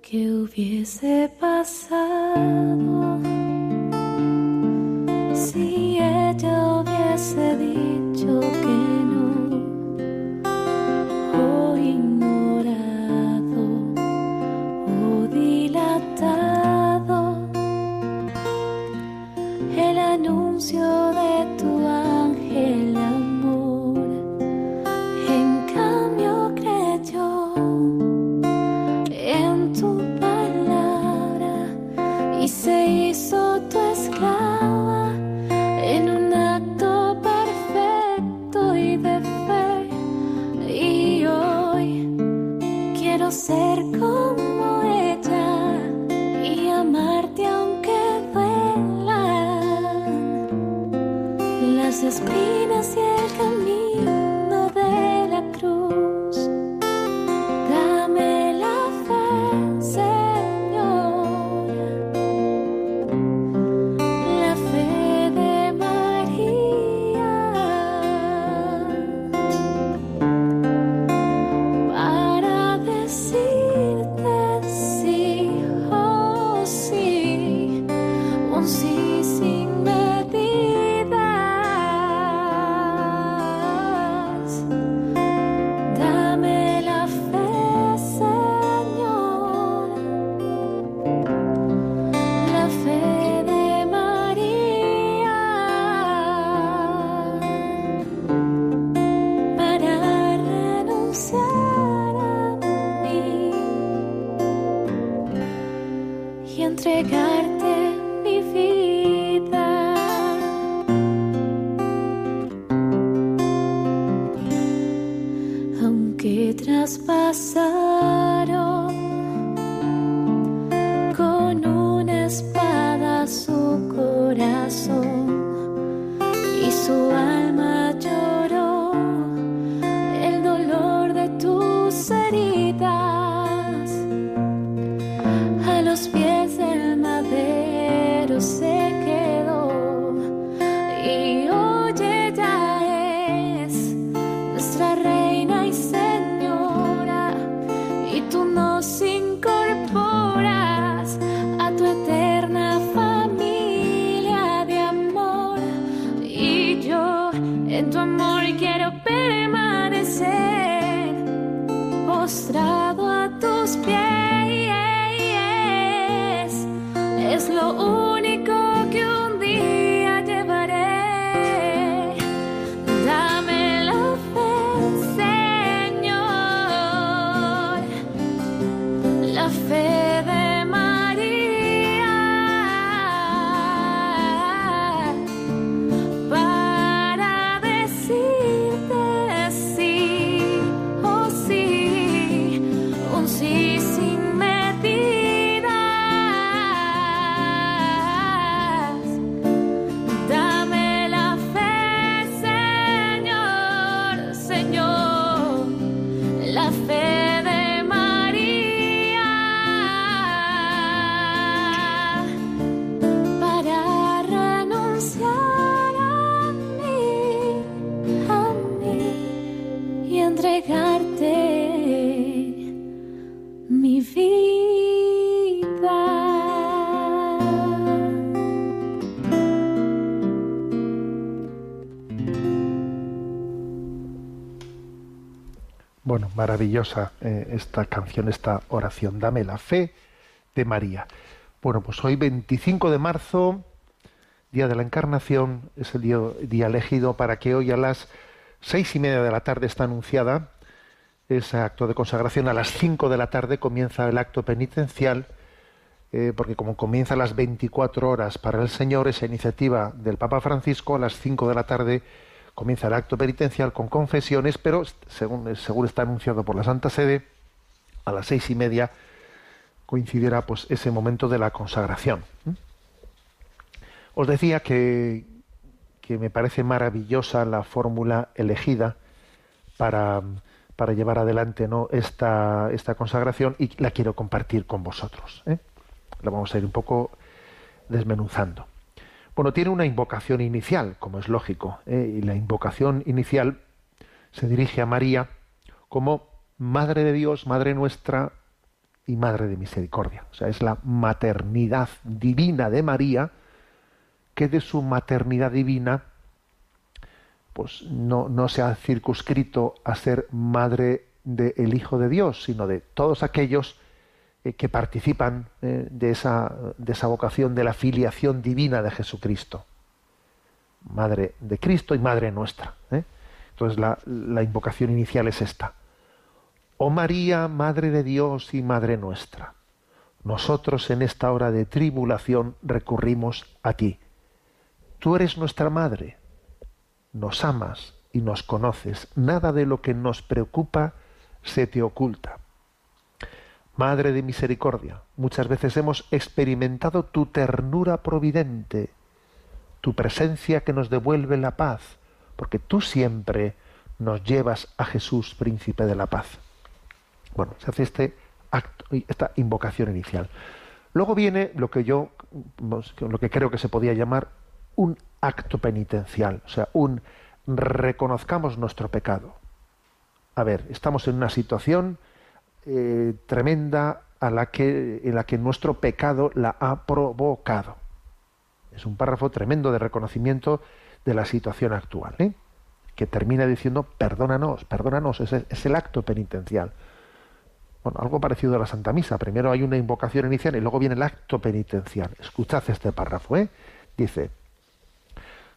¿Qué hubiese pasado maravillosa eh, esta canción, esta oración. Dame la fe de María. Bueno, pues hoy 25 de marzo, día de la Encarnación, es el día, elegido para que hoy a las seis y media de la tarde está anunciada ese acto de consagración. A las cinco de la tarde comienza el acto penitencial, eh, porque como comienza a las 24 horas para el Señor, esa iniciativa del Papa Francisco, a las cinco de la tarde comienza el acto penitencial con confesiones, pero según, según está anunciado por la Santa Sede, a las seis y media coincidirá pues ese momento de la consagración. Os decía que, que me parece maravillosa la fórmula elegida para, para llevar adelante ¿no? esta, esta consagración y la quiero compartir con vosotros. ¿eh? La vamos a ir un poco desmenuzando. Bueno, tiene una invocación inicial, como es lógico, ¿eh? y la invocación inicial se dirige a María como Madre de Dios, Madre nuestra y Madre de Misericordia. O sea, es la maternidad divina de María que de su maternidad divina pues no, no se ha circunscrito a ser madre del Hijo de Dios, sino de todos aquellos eh, que participan eh, de, esa, de esa vocación de la filiación divina de Jesucristo. Madre de Cristo y Madre nuestra. ¿eh? Entonces la, la invocación inicial es esta. Oh María, Madre de Dios y Madre nuestra, nosotros en esta hora de tribulación recurrimos a ti. Tú eres nuestra Madre, nos amas y nos conoces, nada de lo que nos preocupa se te oculta. Madre de misericordia, muchas veces hemos experimentado tu ternura providente, tu presencia que nos devuelve la paz, porque tú siempre nos llevas a Jesús, príncipe de la paz. Bueno, se hace este acto, esta invocación inicial. Luego viene lo que yo, lo que creo que se podía llamar un acto penitencial, o sea, un reconozcamos nuestro pecado. A ver, estamos en una situación eh, tremenda a la que, en la que nuestro pecado la ha provocado. Es un párrafo tremendo de reconocimiento de la situación actual, ¿eh? que termina diciendo perdónanos, perdónanos, es, es el acto penitencial. Bueno, algo parecido a la Santa Misa. Primero hay una invocación inicial y luego viene el acto penitencial. Escuchad este párrafo, ¿eh? Dice,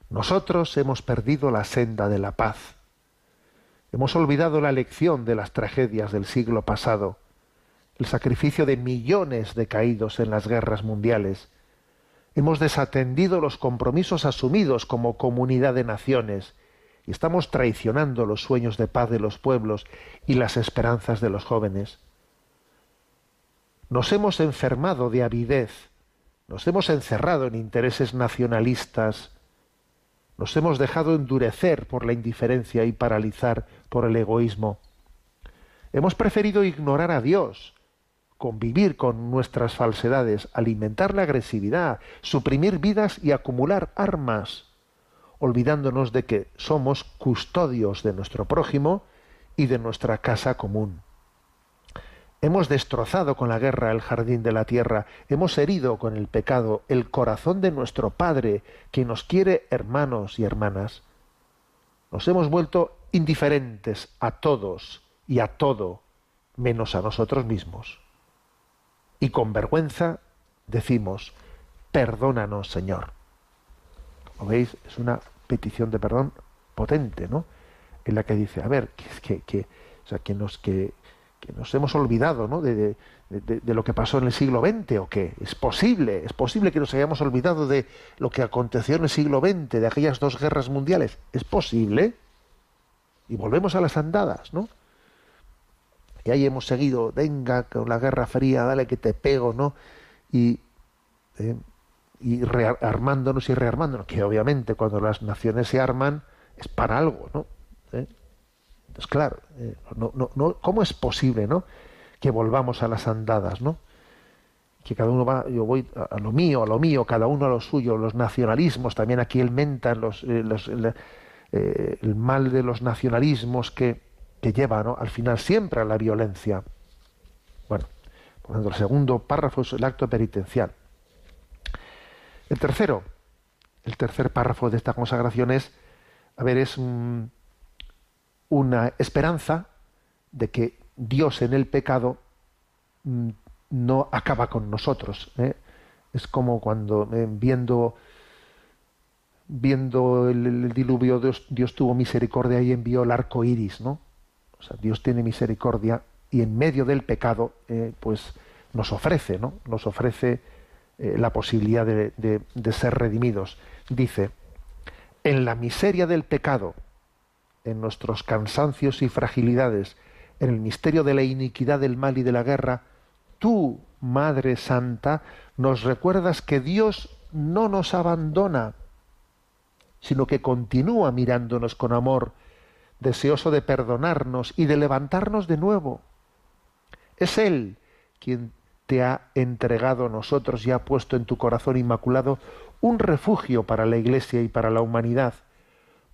nosotros hemos perdido la senda de la paz Hemos olvidado la lección de las tragedias del siglo pasado, el sacrificio de millones de caídos en las guerras mundiales. Hemos desatendido los compromisos asumidos como comunidad de naciones y estamos traicionando los sueños de paz de los pueblos y las esperanzas de los jóvenes. Nos hemos enfermado de avidez, nos hemos encerrado en intereses nacionalistas, nos hemos dejado endurecer por la indiferencia y paralizar por el egoísmo. Hemos preferido ignorar a Dios, convivir con nuestras falsedades, alimentar la agresividad, suprimir vidas y acumular armas, olvidándonos de que somos custodios de nuestro prójimo y de nuestra casa común. Hemos destrozado con la guerra el jardín de la tierra, hemos herido con el pecado el corazón de nuestro Padre, que nos quiere hermanos y hermanas. Nos hemos vuelto indiferentes a todos y a todo, menos a nosotros mismos. Y con vergüenza decimos, perdónanos, Señor. Como veis, es una petición de perdón potente, ¿no? En la que dice, a ver, que, que, o sea, que nos, que, que nos hemos olvidado ¿no? de, lo que pasó en el siglo XX o qué. Es posible, es posible que nos hayamos olvidado de lo que aconteció en el siglo XX, de aquellas dos guerras mundiales. Es posible. Y volvemos a las andadas, ¿no? Y ahí hemos seguido, venga, con la Guerra Fría, dale que te pego, ¿no? Y, eh, y rearmándonos y rearmándonos, que obviamente cuando las naciones se arman es para algo, ¿no? ¿Eh? Entonces, claro, eh, no, no, no, ¿cómo es posible ¿no? que volvamos a las andadas? ¿no? Que cada uno va, yo voy a lo mío, a lo mío, cada uno a lo suyo, los nacionalismos, también aquí mentan los, eh, los eh, el mal de los nacionalismos que, que lleva al final siempre a la violencia. Bueno, por tanto, el segundo párrafo es el acto penitencial. El tercero, el tercer párrafo de esta consagración es, a ver, es una esperanza de que Dios en el pecado mm, no acaba con nosotros. ¿eh? Es como cuando eh, viendo viendo el, diluvio Dios, tuvo misericordia y envió el arco iris, ¿no? O sea, Dios tiene misericordia y en medio del pecado, eh, pues nos ofrece, ¿no? Nos ofrece eh, la posibilidad de- de ser redimidos. Dice, en la miseria del pecado, en nuestros cansancios y fragilidades, en el misterio de la iniquidad, del mal y de la guerra, tú, Madre Santa, nos recuerdas que Dios no nos abandona, sino que continúa mirándonos con amor, deseoso de perdonarnos y de levantarnos de nuevo. Es Él quien te ha entregado a nosotros y ha puesto en tu corazón inmaculado un refugio para la Iglesia y para la humanidad.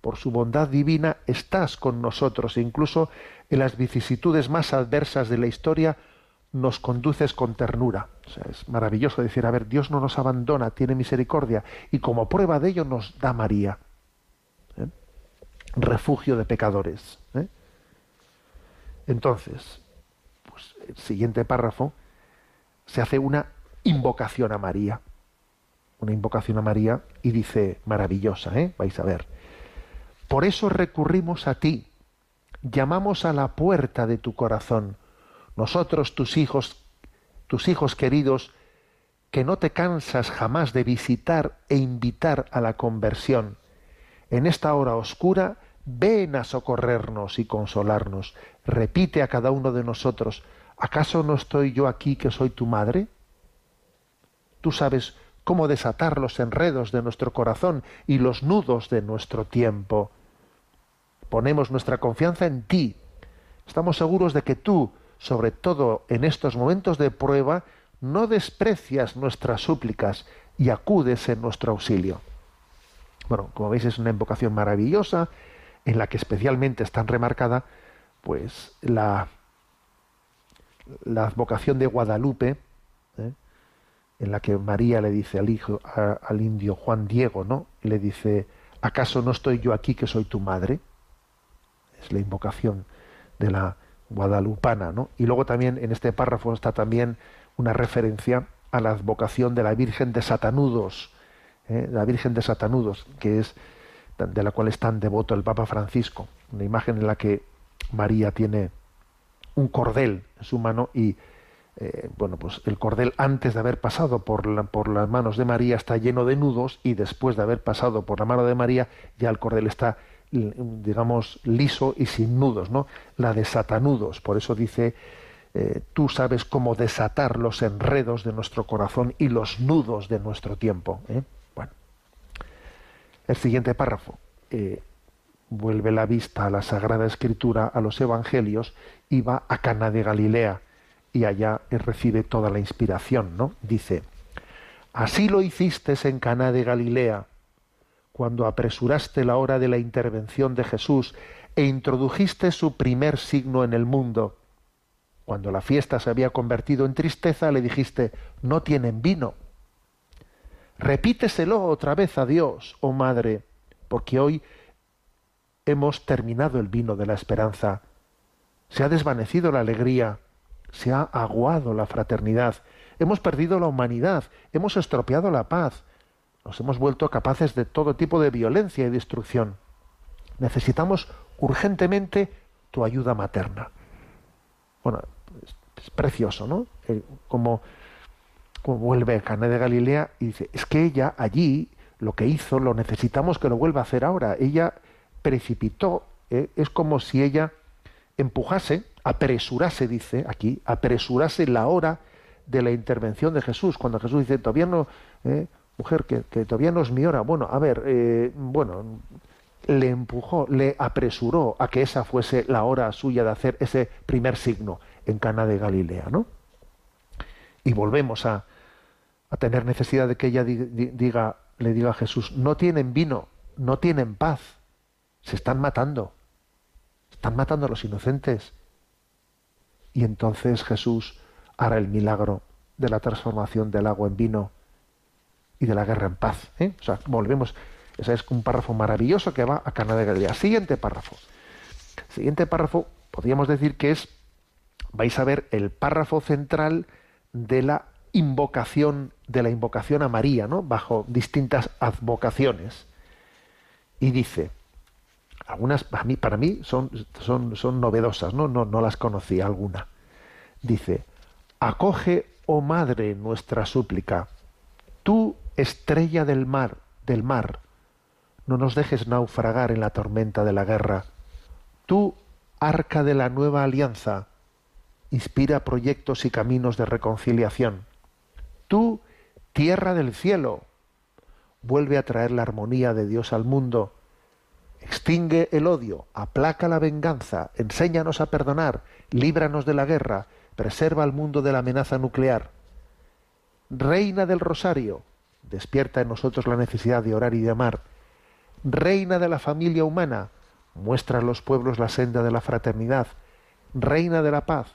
Por su bondad divina estás con nosotros e incluso en las vicisitudes más adversas de la historia nos conduces con ternura. O sea, es maravilloso decir, a ver, Dios no nos abandona, tiene misericordia y como prueba de ello nos da María. ¿eh? Refugio de pecadores. ¿eh? Entonces, pues, el siguiente párrafo se hace una invocación a María. Una invocación a María y dice, maravillosa, ¿eh? vais a ver. Por eso recurrimos a ti, llamamos a la puerta de tu corazón, nosotros tus hijos, tus hijos queridos, que no te cansas jamás de visitar e invitar a la conversión. En esta hora oscura, ven a socorrernos y consolarnos. Repite a cada uno de nosotros, ¿acaso no estoy yo aquí que soy tu madre? Tú sabes cómo desatar los enredos de nuestro corazón y los nudos de nuestro tiempo. Ponemos nuestra confianza en ti. Estamos seguros de que tú, sobre todo en estos momentos de prueba, no desprecias nuestras súplicas y acudes en nuestro auxilio. Bueno, como veis es una invocación maravillosa en la que especialmente está remarcada pues la, la vocación de Guadalupe, ¿eh? en la que María le dice al hijo, al indio Juan Diego, ¿no? Le dice, ¿acaso no estoy yo aquí que soy tu madre? Es la invocación de la ¿no? Y luego también en este párrafo está también una referencia a la advocación de la Virgen de Satanudos, ¿eh? la Virgen de Satanudos, que es de la cual es tan devoto el Papa Francisco, una imagen en la que María tiene un cordel en su mano y eh, bueno, pues el cordel antes de haber pasado por, por las manos de María está lleno de nudos y después de haber pasado por la mano de María ya el cordel está digamos liso y sin nudos, ¿no? La desatanudos, por eso dice eh, tú sabes cómo desatar los enredos de nuestro corazón y los nudos de nuestro tiempo. ¿eh? Bueno, el siguiente párrafo eh, vuelve la vista a la Sagrada Escritura, a los Evangelios, y va a Cana de Galilea, y allá recibe toda la inspiración, ¿no? Dice, así lo hiciste en Cana de Galilea, cuando apresuraste la hora de la intervención de Jesús e introdujiste su primer signo en el mundo. Cuando la fiesta se había convertido en tristeza, le dijiste, no tienen vino. Repíteselo otra vez a Dios, oh Madre, porque hoy hemos terminado el vino de la esperanza. Se ha desvanecido la alegría, se ha aguado la fraternidad, hemos perdido la humanidad, hemos estropeado la paz, nos hemos vuelto capaces de todo tipo de violencia y destrucción. Necesitamos urgentemente tu ayuda materna. Bueno, es, precioso, ¿no? Como, vuelve a Caná de Galilea y dice, es que ella allí lo que hizo lo necesitamos que lo vuelva a hacer ahora. Ella precipitó, ¿eh? es como si ella empujase, apresurase, dice aquí, apresurase la hora de la intervención de Jesús. Cuando Jesús dice, todavía no, ¿eh? Mujer, que, todavía no es mi hora. Bueno, a ver, eh, bueno, le empujó, le apresuró a que esa fuese la hora suya de hacer ese primer signo en Cana de Galilea, ¿no? Y volvemos a, a tener necesidad de que ella di- di- diga, le diga a Jesús, no tienen vino, no tienen paz, se están matando, están matando a los inocentes. Y entonces Jesús hará el milagro de la transformación del agua en vino y de la guerra en paz. ¿eh? O sea, volvemos. Ese es un párrafo maravilloso que va a Cana de Galilea. Siguiente párrafo. Siguiente párrafo podríamos decir que es, vais a ver, el párrafo central de la invocación, de la invocación a María, ¿no? Bajo distintas advocaciones. Y dice, algunas para mí, para mí son, son, son novedosas, ¿no? ¿no? No las conocía alguna. Dice, acoge, oh madre, nuestra súplica. Tú, estrella del mar, del mar, no nos dejes naufragar en la tormenta de la guerra. Tú, arca de la nueva alianza, inspira proyectos y caminos de reconciliación. Tú, tierra del cielo, vuelve a traer la armonía de Dios al mundo. Extingue el odio, aplaca la venganza, enséñanos a perdonar, líbranos de la guerra, preserva al mundo de la amenaza nuclear. Reina del Rosario, despierta en nosotros la necesidad de orar y de amar. Reina de la familia humana, muestra a los pueblos la senda de la fraternidad. Reina de la paz,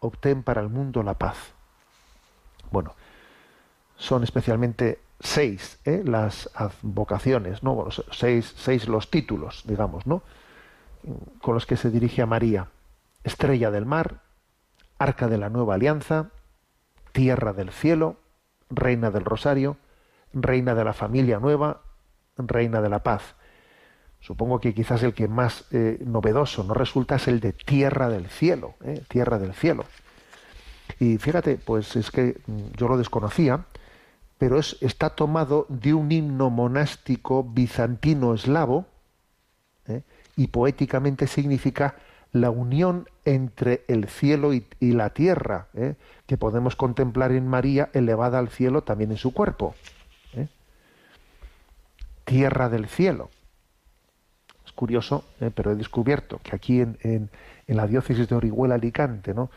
obtén para el mundo la paz. Bueno, son especialmente seis ¿eh? las advocaciones, ¿no? Seis, seis los títulos, digamos, ¿no? Con los que se dirige a María. Estrella del mar, Arca de la Nueva Alianza, Tierra del Cielo, Reina del Rosario, Reina de la Familia Nueva, Reina de la Paz. Supongo que quizás el que más eh, novedoso no resulta es el de Tierra del Cielo, ¿eh? Tierra del Cielo. Y fíjate, pues es que mm, yo lo desconocía, pero es, está tomado de un himno monástico bizantino eslavo ¿eh? y poéticamente significa la unión entre el cielo y, la tierra, que podemos contemplar en María elevada al cielo también en su cuerpo. Tierra del cielo. Es curioso, ¿eh? pero he descubierto que aquí en, en, la diócesis de Orihuela Alicante, ¿no?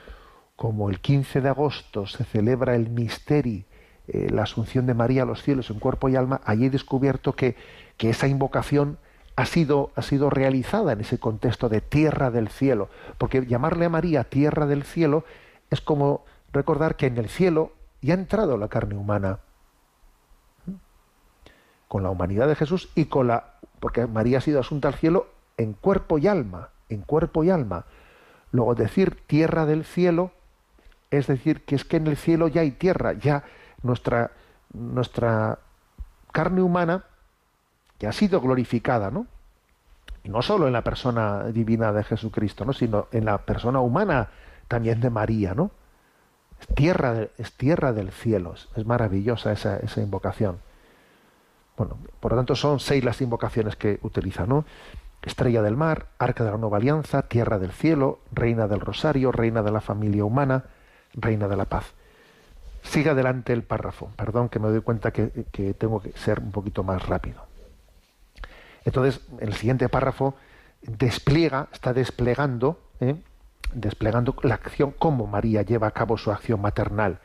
como el 15 de agosto se celebra el misterio, eh, la asunción de María a los cielos en cuerpo y alma, allí he descubierto que, que esa invocación ha sido, ha sido realizada en ese contexto de tierra del cielo, porque llamarle a María tierra del cielo es como recordar que en el cielo ya ha entrado la carne humana. Con la humanidad de Jesús y con la, porque María ha sido asunta al cielo en cuerpo y alma, en cuerpo y alma. Luego decir tierra del cielo es decir que es que en el cielo ya hay tierra, ya nuestra, nuestra carne humana que ha sido glorificada, ¿no? No solo en la persona divina de Jesucristo, ¿no? sino en la persona humana también de María, ¿no? Es tierra, es tierra del cielo, es, es maravillosa esa, esa invocación. Bueno, por lo tanto son seis las invocaciones que utiliza, ¿no? Estrella del mar, Arca de la Nueva Alianza, Tierra del Cielo, Reina del Rosario, Reina de la Familia Humana, Reina de la Paz. Sigue adelante el párrafo. Perdón que me doy cuenta que, tengo que ser un poquito más rápido. Entonces, el siguiente párrafo despliega, está desplegando, ¿eh? desplegando la acción, cómo María lleva a cabo su acción maternal.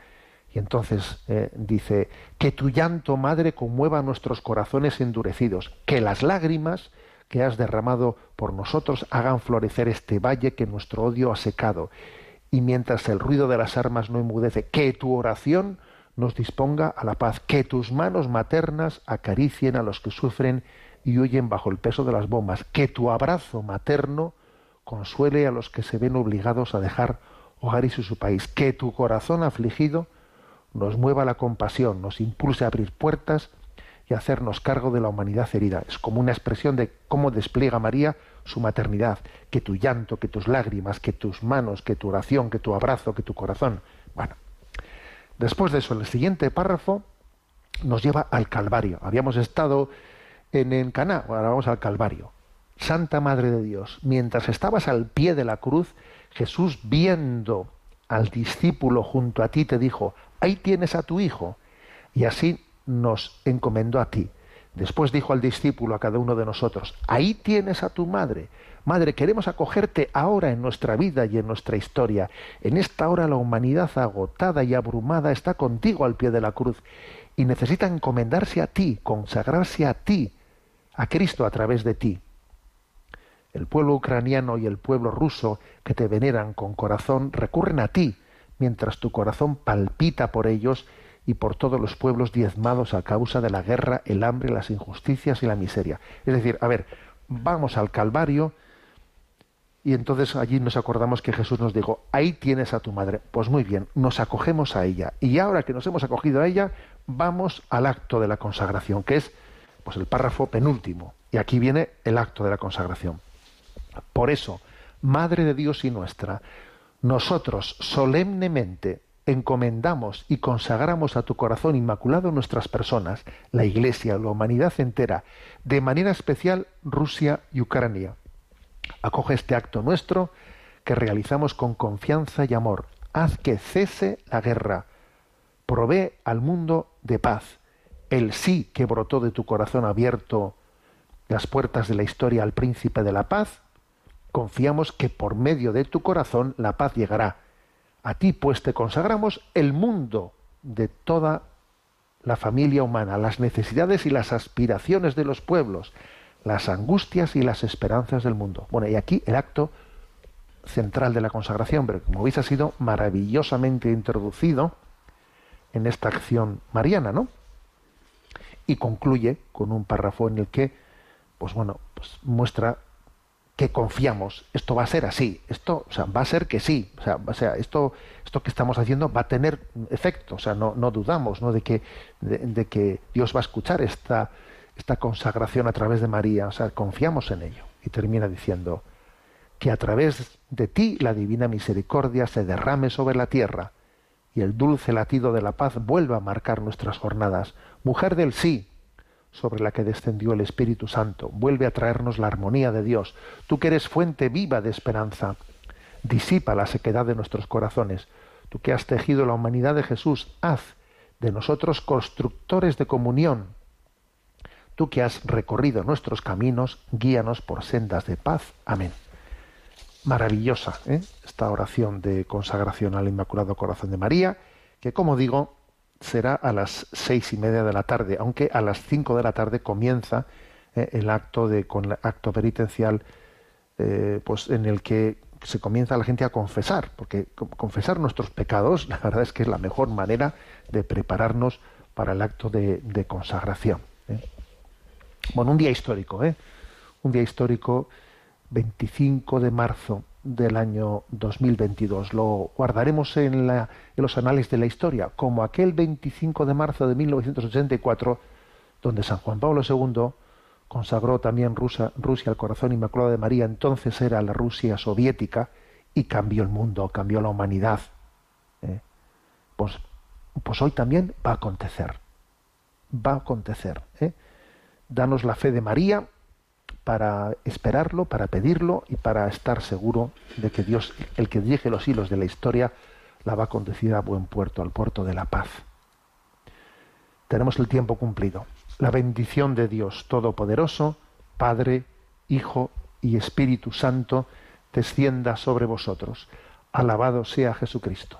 Y entonces eh, dice, que tu llanto, madre, conmueva nuestros corazones endurecidos, que las lágrimas que has derramado por nosotros hagan florecer este valle que nuestro odio ha secado. Y mientras el ruido de las armas no enmudece, que tu oración nos disponga a la paz, que tus manos maternas acaricien a los que sufren y huyen bajo el peso de las bombas, que tu abrazo materno consuele a los que se ven obligados a dejar hogares y su país, que tu corazón afligido nos mueva la compasión, nos impulse a abrir puertas y hacernos cargo de la humanidad herida. Es como una expresión de cómo despliega María su maternidad, que tu llanto, que tus lágrimas, que tus manos, que tu oración, que tu abrazo, que tu corazón. Bueno, después de eso, el siguiente párrafo nos lleva al Calvario. Habíamos estado en, en Caná, ahora vamos al Calvario. Santa Madre de Dios, mientras estabas al pie de la cruz, Jesús viendo al discípulo junto a ti te dijo, ahí tienes a tu hijo. Y así nos encomendó a ti. Después dijo al discípulo, a cada uno de nosotros, ahí tienes a tu madre. Madre, queremos acogerte ahora en nuestra vida y en nuestra historia. En esta hora la humanidad agotada y abrumada está contigo al pie de la cruz y necesita encomendarse a ti, consagrarse a ti, a Cristo a través de ti. El pueblo ucraniano y el pueblo ruso que te veneran con corazón recurren a ti, mientras tu corazón palpita por ellos y por todos los pueblos diezmados a causa de la guerra, el hambre, las injusticias y la miseria. Es decir, a ver, vamos al Calvario Y entonces allí nos acordamos que Jesús nos dijo, ahí tienes a tu madre. Pues muy bien, nos acogemos a ella. Y ahora que nos hemos acogido a ella, vamos al acto de la consagración, que es pues el párrafo penúltimo. Y aquí viene el acto de la consagración. Por eso, Madre de Dios y nuestra, nosotros solemnemente encomendamos y consagramos a tu corazón inmaculado nuestras personas, la Iglesia, la humanidad entera, de manera especial Rusia y Ucrania. Acoge este acto nuestro que realizamos con confianza y amor. Haz que cese la guerra. Provee al mundo de paz. El sí que brotó de tu corazón abierto las puertas de la historia al príncipe de la paz, confiamos que por medio de tu corazón la paz llegará. A ti pues te consagramos el mundo de toda la familia humana, las necesidades y las aspiraciones de los pueblos, las angustias y las esperanzas del mundo. Bueno, y aquí el acto central de la consagración, pero como veis ha sido maravillosamente introducido en esta acción mariana, ¿no? Y concluye con un párrafo en el que, pues bueno, pues muestra que confiamos, esto va a ser así, esto, o sea, va a ser que sí, o sea, o sea esto, esto que estamos haciendo va a tener efecto, o sea, no, no dudamos, ¿no? De que, de, de que Dios va a escuchar esta, esta consagración a través de María, o sea, confiamos en ello. Y termina diciendo, que a través de ti la divina misericordia se derrame sobre la tierra y el dulce latido de la paz vuelva a marcar nuestras jornadas. Mujer del sí, sobre la que descendió el Espíritu Santo, vuelve a traernos la armonía de Dios. Tú que eres fuente viva de esperanza, disipa la sequedad de nuestros corazones. Tú que has tejido la humanidad de Jesús, haz de nosotros constructores de comunión. Tú que has recorrido nuestros caminos, guíanos por sendas de paz. Amén. Maravillosa ¿eh? esta oración de consagración al Inmaculado Corazón de María, que como digo, será a las seis y media de la tarde, aunque a las cinco de la tarde comienza eh, el acto de con el acto penitencial, eh, pues en el que se comienza la gente a confesar, porque confesar nuestros pecados, [LAUGHS] la verdad es que es la mejor manera de prepararnos para el acto de, consagración. ¿eh? Bueno, un día histórico, ¿eh? un día histórico, 25 de marzo del año 2022. Lo guardaremos en, la, en, los anales de la historia, como aquel 25 de marzo de 1984, donde San Juan Pablo II consagró también Rusia, al corazón inmaculado de María, entonces era la Rusia soviética, y cambió el mundo, cambió la humanidad. ¿eh? Pues, pues hoy también va a acontecer. Va a acontecer. ¿eh? Danos la fe de María para esperarlo, para pedirlo y para estar seguro de que Dios, el que dirige los hilos de la historia, la va a conducir a buen puerto, al puerto de la paz. Tenemos el tiempo cumplido. La bendición de Dios Todopoderoso, Padre, Hijo y Espíritu Santo, descienda sobre vosotros. Alabado sea Jesucristo.